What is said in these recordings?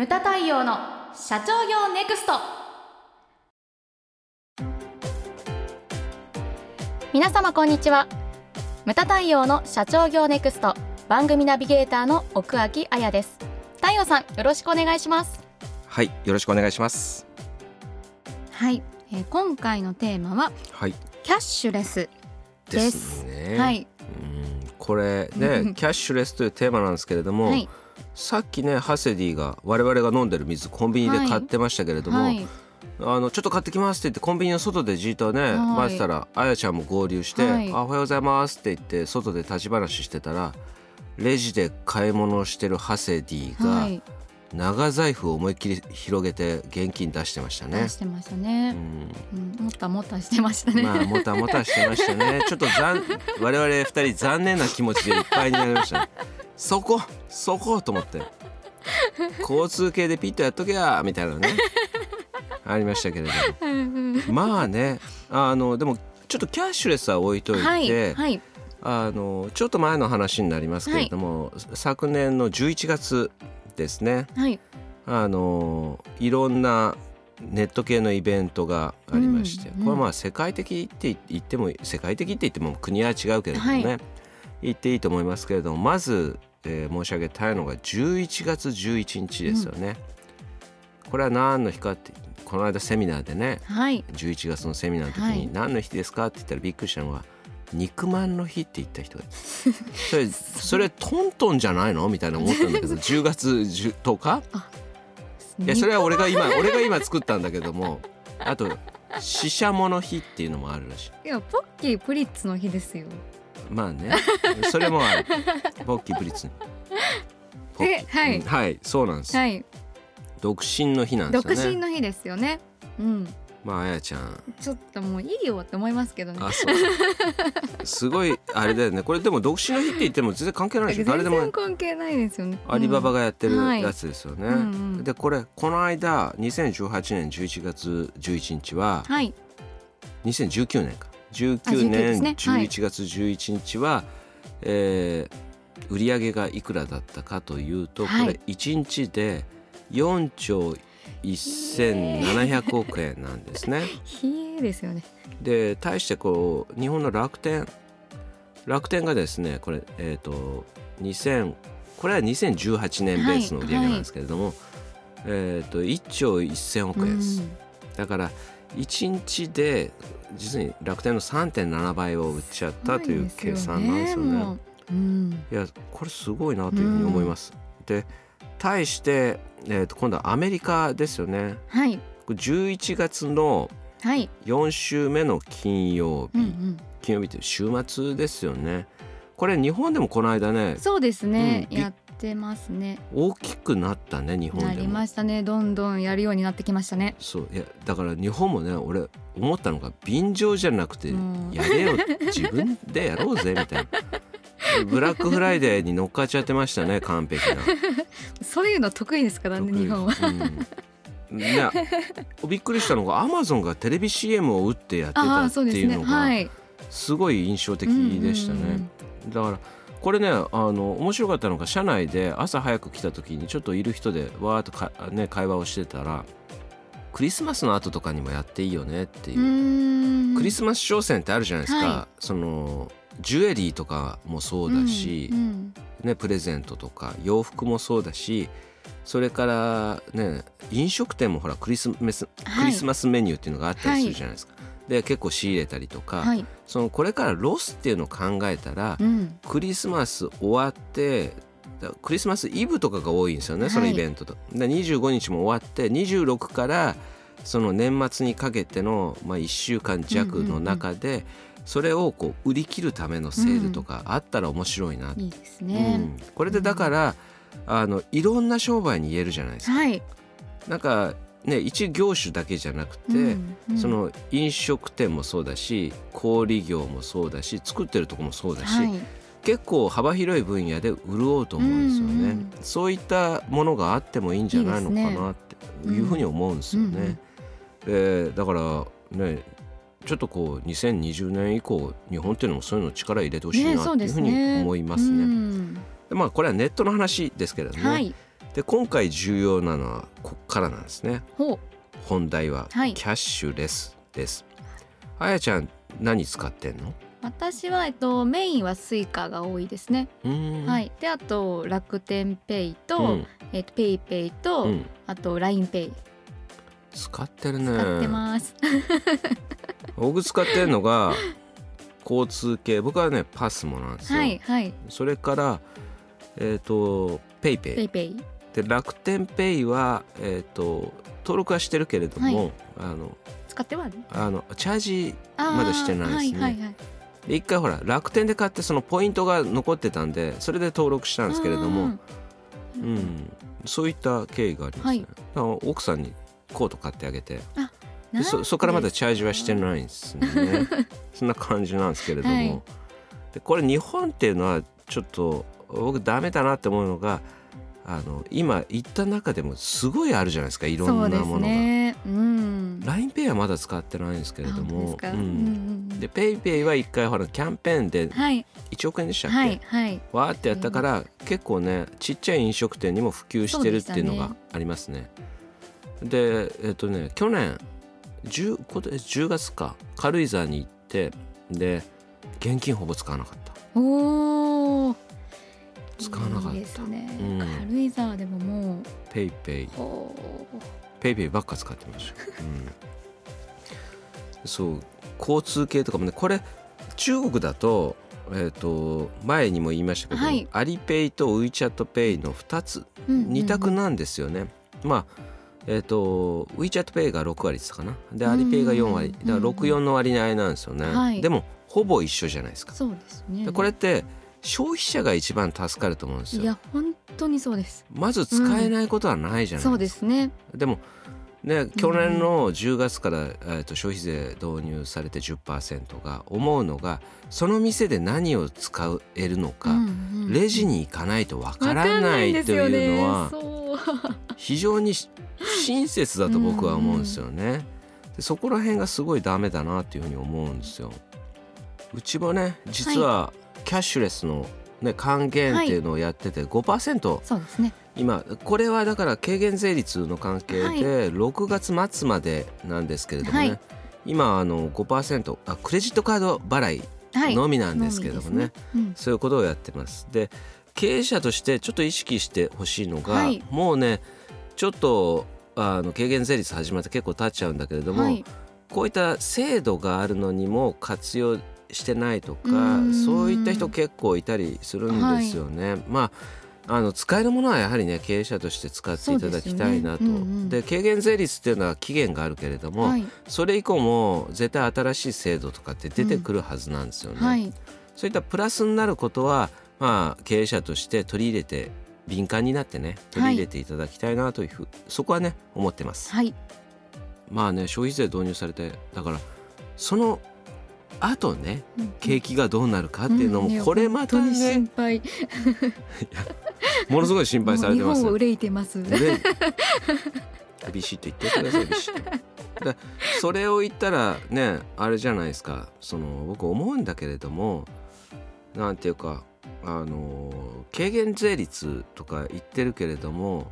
ムタ太陽の社長業ネクスト。皆様こんにちは。ムタ太陽の社長業ネクスト。番組ナビゲーターの奥脇彩です。太陽さんよろしくお願いします。はいよろしくお願いします。はい、えー、今回のテーマははい。キャッシュレスですね。はい。うんこれね キャッシュレスというテーマなんですけれども、はいさっきねハセディが我々が飲んでる水コンビニで買ってましたけれども、はい。あのちょっと買ってきますって言ってコンビニの外でじっとねはい。待ってたらあやちゃんも合流して「はい。あおはようございます」って言って外で立ち話してたらレジで買い物をしてるハセディがはい長財布を思いっきり広げて現金出してましたね。出。してましたね。う、ん。うん、もったもったしてましたね、まあもたもたしてましたね。ちょっと残我々二人残念な気持ちでいっぱいになりました、ね。そこそこと思って。交通系でピッとやっとけやみたいなね。ありましたけれどうんうんまあねあのでもちょっとキャッシュレスは置いといて、はいはい。あのちょっと前の話になりますけれども、昨年の11月ですね。はい。あのいろんなネット系のイベントがありまして、うんこれはまあ世界的って言っても世界的って言っても国は違うけれどもね、はい。言っていいと思いますけれどもまず、えー申し上げたいのが11月11日ですよね。これは何の日かってこの間セミナーでねはい。11月のセミナーの時はい。に何の日ですかって言ったらびっくりしたのは肉まんの日って言った人が それそれトントンじゃないの？みたいな思ったんだけど 10月10日？いやそれは俺が今俺が今作ったんだけどもあとししゃもの日っていうのもあるらしい。いやポッキープリッツの日ですよ。まあね。それもある。ポッキープリッツポッキー。えはい。うんはいそうなんです、はい。独身の日なんです独よね。身の日ですよね。うんまああやちゃん。ちょっともういいよって思いますけどね。あそう。すごいあれだよね。これでも独身の日って言っても全然関係ないでしょ。誰でも。関係ないですよね。アリババががやってるはい。やつですよね、うんうん。でこれこの間2018年11月11日ははい。2019年か。19 19です年ねはい11月11日は、えー売上がいくらだったかというと、はい。これ1日で4兆1700億円なんですね。冷えですよねで対してこう日本の楽天楽天がですねこれえっ、と2000これは2018年ベースの売り上げなんですけれども、えっ、と1兆1000億円です。だから1日で実に楽天の3.7倍を売っちゃったという計算なんですよね。もううんいやこれすごいなというふうに思います。で対して、えー、と今度はアメリカですよね。はい。これ11月のはい。4週目の金曜日、うんうん。金曜日って週末ですよね。これ日本でもこの間ねそうですね。うんびやってますね。大きくなったね日本なりでも。ましたね。どんどんやるようになってきましたね。そう。いやだから日本もね俺思ったのが便乗じゃなくてうん。やれよ。自分でやろうぜみたいな。ブラックフライデーに乗っかっちゃってましたね 完璧な。そういうの得意ですからね日本は？うん、いやびっくりしたのがアマゾンがテレビ CM を打ってやってあたっていうのがすごい印象的でしたね。だからこれねあの面白かったのが社内で朝早く来た時にちょっといる人でわーっとか、ね、会話をしてたらクリスマスの後とかにもやっていいよねっていう。クリスマス商戦ってあるじゃないですか、はそのジュエリーとかもそうだし、うんうんね、プレゼントとか洋服もそうだしそれからね飲食店もほらクリスマスはいクリスマスメニューっていうのがあったりするじゃないですか。で結構仕入れたりとか、はいそのこれからロスっていうのを考えたら、うんクリスマス終わってだクリスマスイブとかが多いんですよね、はいそのイベントと。で25日も終わって26からその年末にかけての、まあ、1週間弱の中で、それをこう売り切るためのセールとかあったら面白いな、いいですうねん。これでだから、あのいろんな商売に言えるじゃないですか。はい。なんかね一業種だけじゃなくて、うんうん。その飲食店もそうだし小売業もそうだし作ってるとこもそうだし、はい。結構幅広い分野で潤うと思うんですよね、うんうんそういったものがあってもいいんじゃないのかなっていうふうに思うんですよね。でだからねちょっとこう2020年以降日本っていうのもそういうの力入れてほしいねなっていうふうに思いますね。うん。でまあこれはネットの話ですけれどもね、はい。で今回重要なのはこっからなんですね。本題ははい。キャッシュレスです、あやちゃん何使ってんの？私はえっとメインはスイカが多いですね。はい。であと楽天ペイと、うん。えっとペイペイと、うん。あとラインペイ使ってるね使ってます。僕使ってるのが交通系僕はねパスモなんですよ、はいはい。それからえっ、とペイペイペイペイ。で楽天ペイはえっ、と登録はしてるけれども、はあの使ってはね。あのチャージまだしてないですねはいはいはい。で一回ほら楽天で買ってそのポイントが残ってたんでそれで登録したんですけれども、ううんん、そういった経緯がありますね、はい奥さんにコート買ってあげて。そそこからまだチャージはしてないんですね。そんな感じなんですけれども、はい。でこれ日本っていうのはちょっと僕ダメだなって思うのがあの今言った中でもすごいあるじゃないですか。いろんなものが。ね。うん。LINEPay はまだ使ってないんですけれども。で PayPay は一回ほらキャンペーンではい。1億円でしたっけ、はいはい。わーってやったから結構ねちっちゃい飲食店にも普及してるっていうのがありますね。でえっとね去年 10, 今年10月か軽井沢に行ってで現金ほぼ使わなかったおお。使わなかったいいですね。うん軽井沢でももう。ペイペイほペイペイばっか使ってました、うん、そう交通系とかもねこれ中国だとえっ、と前にも言いましたけど、はいアリペイと WeChatPay の2つう。うんうん二択なんですよね。まあえっ、と WeChatPay が6割ってたかな？でアリペイが4割うんだから64の割合なんですよね、はいでもほぼ一緒じゃないですか。そうですねで。これって消費者が一番助かると思うんですよ。いや本当にそうです。まず使えないことはないじゃないそうでか。ですすね。でもね去年の10月から、えー、と消費税導入されて10%が思うのがその店で何を使えるのか、うんうんレジに行かないとわかわらないというのは。非常に親切だと僕は思うんですよね。でそこら辺がすごいダメだなっていうふうに思うんですよ。うちもね実はキャッシュレスの、ね、還元っていうのをやってて5%そうですね。今これはだから軽減税率の関係はい。で6月末までなんですけれどもね、はい。今あの5%あクレジットカード払いはい。のみなんですけれどもね,、のみですうん。そういうことをやってます。で経営者としてちょっと意識してほしいのが、はい。もうねちょっとあの軽減税率始まって結構経っちゃうんだけれども、はい。こういった制度があるのにも活用してないとうかそういった人結構いたりするんですよね。まああの使えるものはやはりね経営者として使っていただきたいなと。でねうんうんで軽減税率っていうのは期限があるけれども、はい。それ以降も絶対新しい制度とかって出てくるはずなんですよね。はい。そういったプラスになることは、まあ、経営者として取り入れて敏感になってね取り入れていただきたいなというふう、そこはね思ってます。はい。まあね消費税導入されてだからその後ね景気がどうなるかっていうのも、これまたね。心配。ものすごい心配されてます憂いてます。でビシッと言ってください。ビシッと。でそれを言ったらねあれじゃないですか。その僕思うんだけれどもなんていうかあの軽減税率とか言ってるけれども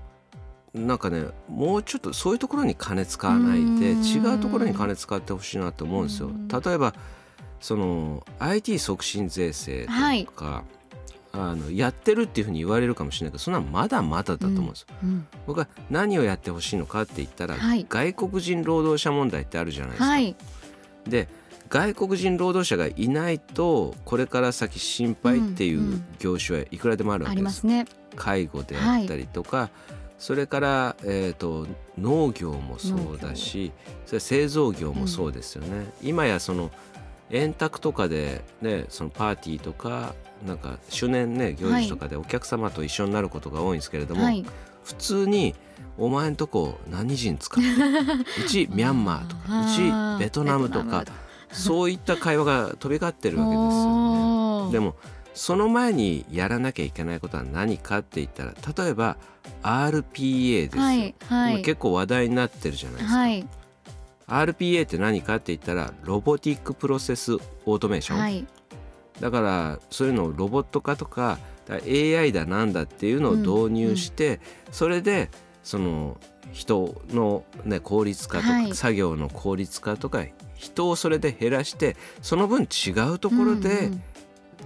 なんかねもうちょっとそういうところに金使わないで違うところに金使ってほしいなと思うんですよ。う。ん。例えばその IT 促進税制とか、はいあのやってるっていうふうに言われるかもしれないけどそんなのまだまだだと思うんですよ。うん僕は何をやってほしいのかって言ったら、はい外国人労働者問題ってあるじゃないですか。はい。で外国人労働者がいないとこれから先心配っていんううん業種はいくらでもあるわあけで。りますすね。介護であったりとか、それから、えー、と農業もそうだしそれ製造業もそうですよね。今やその円卓とかで、ね、そのパーティーとかなんか周年ね行事とかでお客様と一緒になることが多いんですけれども、はい。普通に「お前んとこ何人使ってる うちミャンマーとかうちベトナムとかそういった会話が飛び交ってるわけですよね。でもその前にやらなきゃいけないことは何かって言ったら例えば RPA ですよ、はいはい。今結構話題になってるじゃないですか、はい RPA って何かって言ったら robotic process automation、はい。だからそういうのをロボット化とかだ AI だなんだっていうのを導入して、それでその人の、ね、効率化とか、はい。作業の効率化とか人をそれで減らしてその分違うところうんでうん。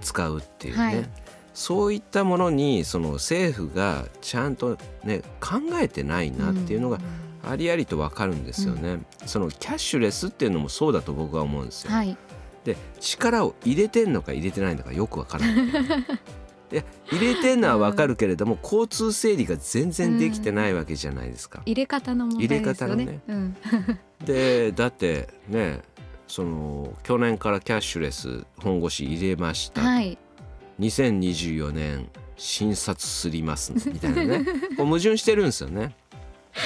使うっていうね、はい。そういったものにその政府がちゃんと、ね、考えてないなっていうのがありありと分かるんですよね。そのキャッシュレスっていうのもそうだと僕は思うんですよ。はいで力を入れてんのか入れてないのかよく分からない。いや入れてんのは分かるけれども、交通整理が全然できてないわけじゃないですか。入れ方の問題ですよね入れ方のねうん、でだってねその去年からキャッシュレス本腰入れました、はい2024年診察すりますみたいなねこう矛盾してるんですよね。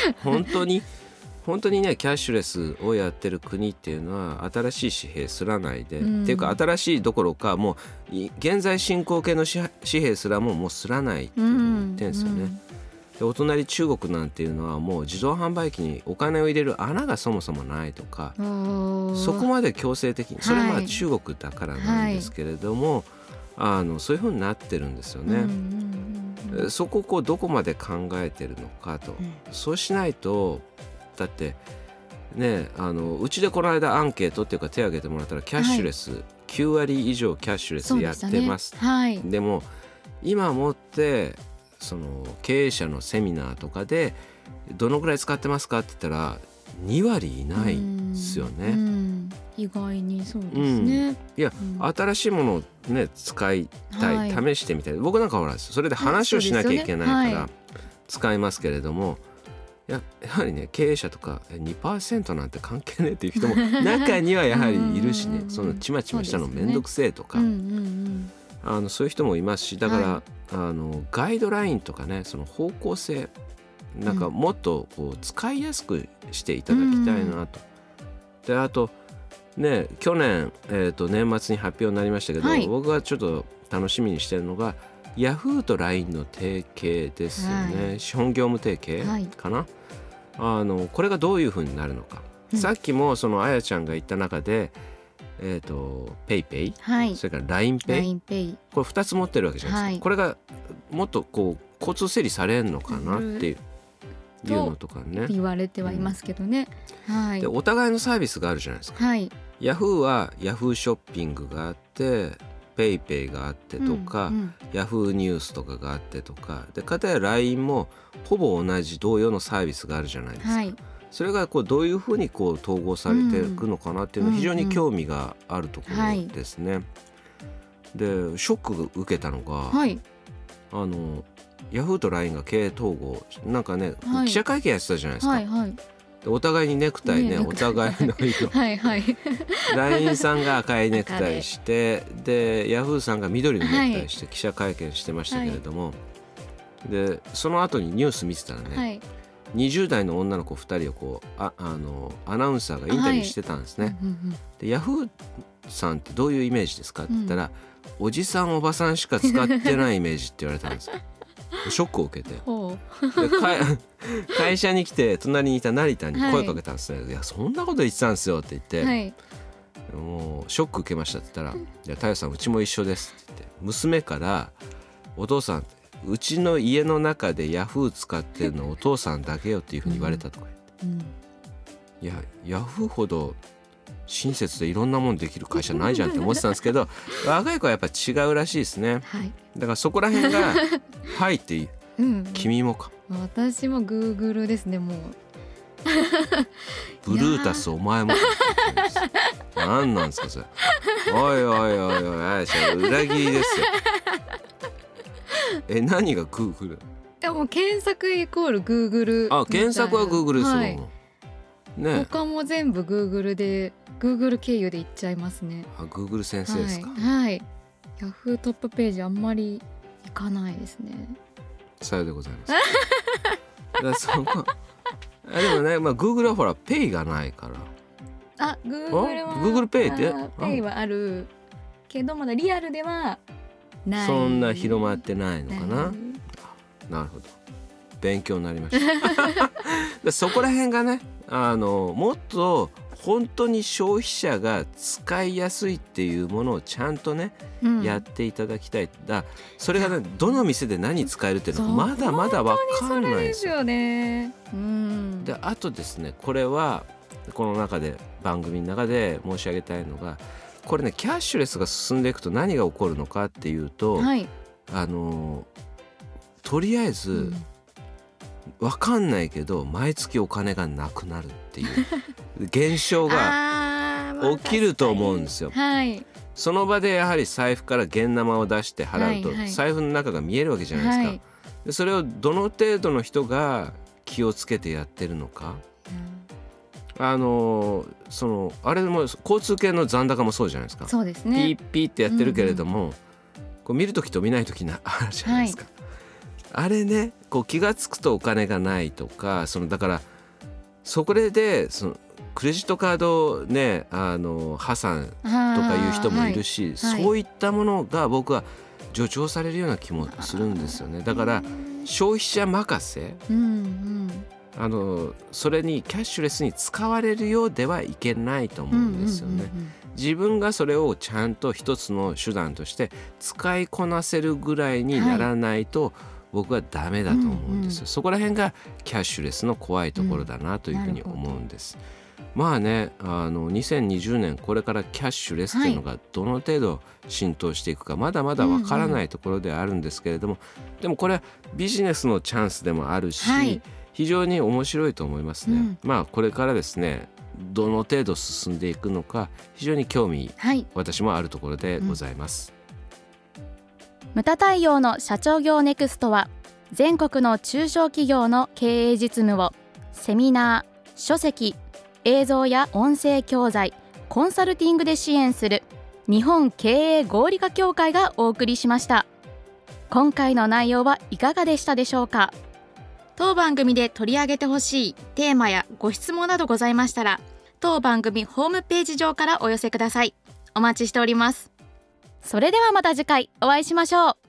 本当に本当にねキャッシュレスをやってる国っていうのは新しい紙幣すらないで、うん。っていうか新しいどころかもうい現在進行形の紙紙幣すらももうすらないっていうふうに言ってるんですよね。でお隣中国なんていうのはもう自動販売機にお金を入れる穴がそもそもないとかうん、そこまで強制的にそれは中国だからなんですけれども、あのそういうふうになってるんですよね。うんうんそこをこうどこまで考えてるのかと、うん。そうしないとだってねあのうちでこの間アンケートっていうか手を挙げてもらったらキャッシュレス、9割以上キャッシュレスやってます。ね、はい。でも今もってその経営者のセミナーとかでどのぐらい使ってますかって言ったら2割いないんですよね。意外にそうですね、いや、うん。新しいものをね使いたい、はい。試してみたい。僕なんかほらそれで話をしなきゃいけないから使いますけれども、ややはりね経営者とかえ2%なんて関係ねえっていう人も中にはやはりいるしね。そのちまちましたの面倒くせえとか、あのそういう人もいますしだから、はあのガイドラインとかねその方向性なんかうんもっとこう使いやすくしていただきたいなと。であとね去年、えー、と年末に発表になりましたけど、はい。僕がちょっと楽しみにしてるのがヤフーと LINE の提携ですよね、はい。資本業務提携はい。かな、あのこれがどういうふうになるのか、うん。さっきもそのあやちゃんが言った中でえっ、とペイペイはい。それから LINEPay、これ2つ持ってるわけじゃないですか、はい。これがもっとこう交通整理されるのかなっていう,、うんいうのとかね。言われてはいますけどね、はい。でお互いのサービスがあるじゃないですか。はい。ヤフーはヤフーショッピングがあってペイペイがあってとか、うんうん。ヤフーニュースとかがあってとかで片や LINE もほぼ同じ同様のサービスがあるじゃないですか、はい。それがこうどういうふうにこう統合されていくのかなっていうのはうん非常に興味があるとこはい。ろですね。でショック受けたのが、はい。あのヤフーと LINE が経営統合。なんかね、はい。記者会見やってたじゃないですか、はいはい。でお互いにネクタイねおねネクタイ。互いの色。は いはい。LINE さんが赤いネクタイしてでヤフーさんが緑のネクタイして記者会見してましたけれども、でその後にニュース見てたらね、はい。20代の女の子2人をこうああのアナウンサーがインタビューしてたんですね。うんうんでヤフーさんってどういうイメージですかって言ったら、おじさんおばさんしか使ってないイメージって言われたんです。よ。ショックを受けて。会 会社に来て隣にいた成田に声かけたんですね「い、やそんなこと言ってたんですよ」って言って、うはい。もうショック受けましたって言ったら「いや太陽さんうちも一緒です」って言って娘から「お父さんうちの家の中でヤフー使ってるのお父さんだけよ」っていうふうに言われたとか言って。うん。いやヤフーほど親切でいろんなもんできる会社ないじゃんって思ってたんですけど 若い子はやっぱ違うらしいですね。はい。だからそこら辺が「はい」ってうん。君もか。私もグーグルですねもう。ブルータスお前も。何なんですかそれ。おいおいおいおいあやちゃん裏切りですよ。え何がグーグル？でも検索イコールグーグルあ検索はグーグルですもん、はい。ね他も全部グーグルでグーグル経由で行っちゃいますね。あグーグル先生ですか、はい、はい、ヤフートップページあんまり行かないですね。さようでございます。だそこあでもねまあグーグルはほらペイがないから。あグーグルはあ Google Pay って？ペイはあるけどまだリアルではない。そんな広まってないのかな、なるほど。勉強になりました。でそこら辺がねあのもっと本当に消費者が使いやすいっていうものをちゃんとね、うんやっていただきたいだそれがねどの店で何使えるっていうのそうがまだまだわかんないんですよ。よね。うん。であとですねこれはこの中で番組の中で申し上げたいのがこれねキャッシュレスが進んでいくと何が起こるのかっていうと、はい。あのとりあえず、うんわかんないけど毎月お金がなくなるっていう 現象が起きると思うんですよ。はい。その場でやはり財布から現生を出して払うと、はいはい財布の中が見えるわけじゃないですか。はいでそれをどの程度の人が気をつけてやってるのか。あのそのあれも交通系の残高もそうじゃないですか。そうですピねー。ピーってやってるけれども、こう見る時と見ない時なあるじゃないですか。あれねこう気が付くとお金がないとかそのだからそこでそのクレジットカードねあの破産ととかいう人もいるし、はいそういったものが僕は助長されるような気もするんですよね。だから消費者任せうんうん。あのそれにキャッシュレスに使われるようではいけないと思うんですよね。自分がそれをちゃんと一つの手段として使いこなせるぐらいにならないと、僕はダメだと思うんですよ、うんうんそこら辺がキャッシュレスの怖いところだなというふうに思うんです。まあねあの2020年これからキャッシュレスというのがどの程度浸透していくかまだまだわからないところではあるんですけれども、でもこれはビジネスのチャンスでもあるし、はい非常に面白いと思いますね。うんまあこれからですねどの程度進んでいくのか非常に興味はい。私もあるところでございます。ムタ太陽の社長業ネクストは全国の中小企業の経営実務をセミナー、書籍、映像や音声教材、コンサルティングで支援する日本経営合理化協会がお送りしました。今回の内容はいかがでしたでしょうか？当番組で取り上げてほしいテーマやご質問などございましたら当番組ホームページ上からお寄せください。お待ちしております。それではまた次回お会いしましょう。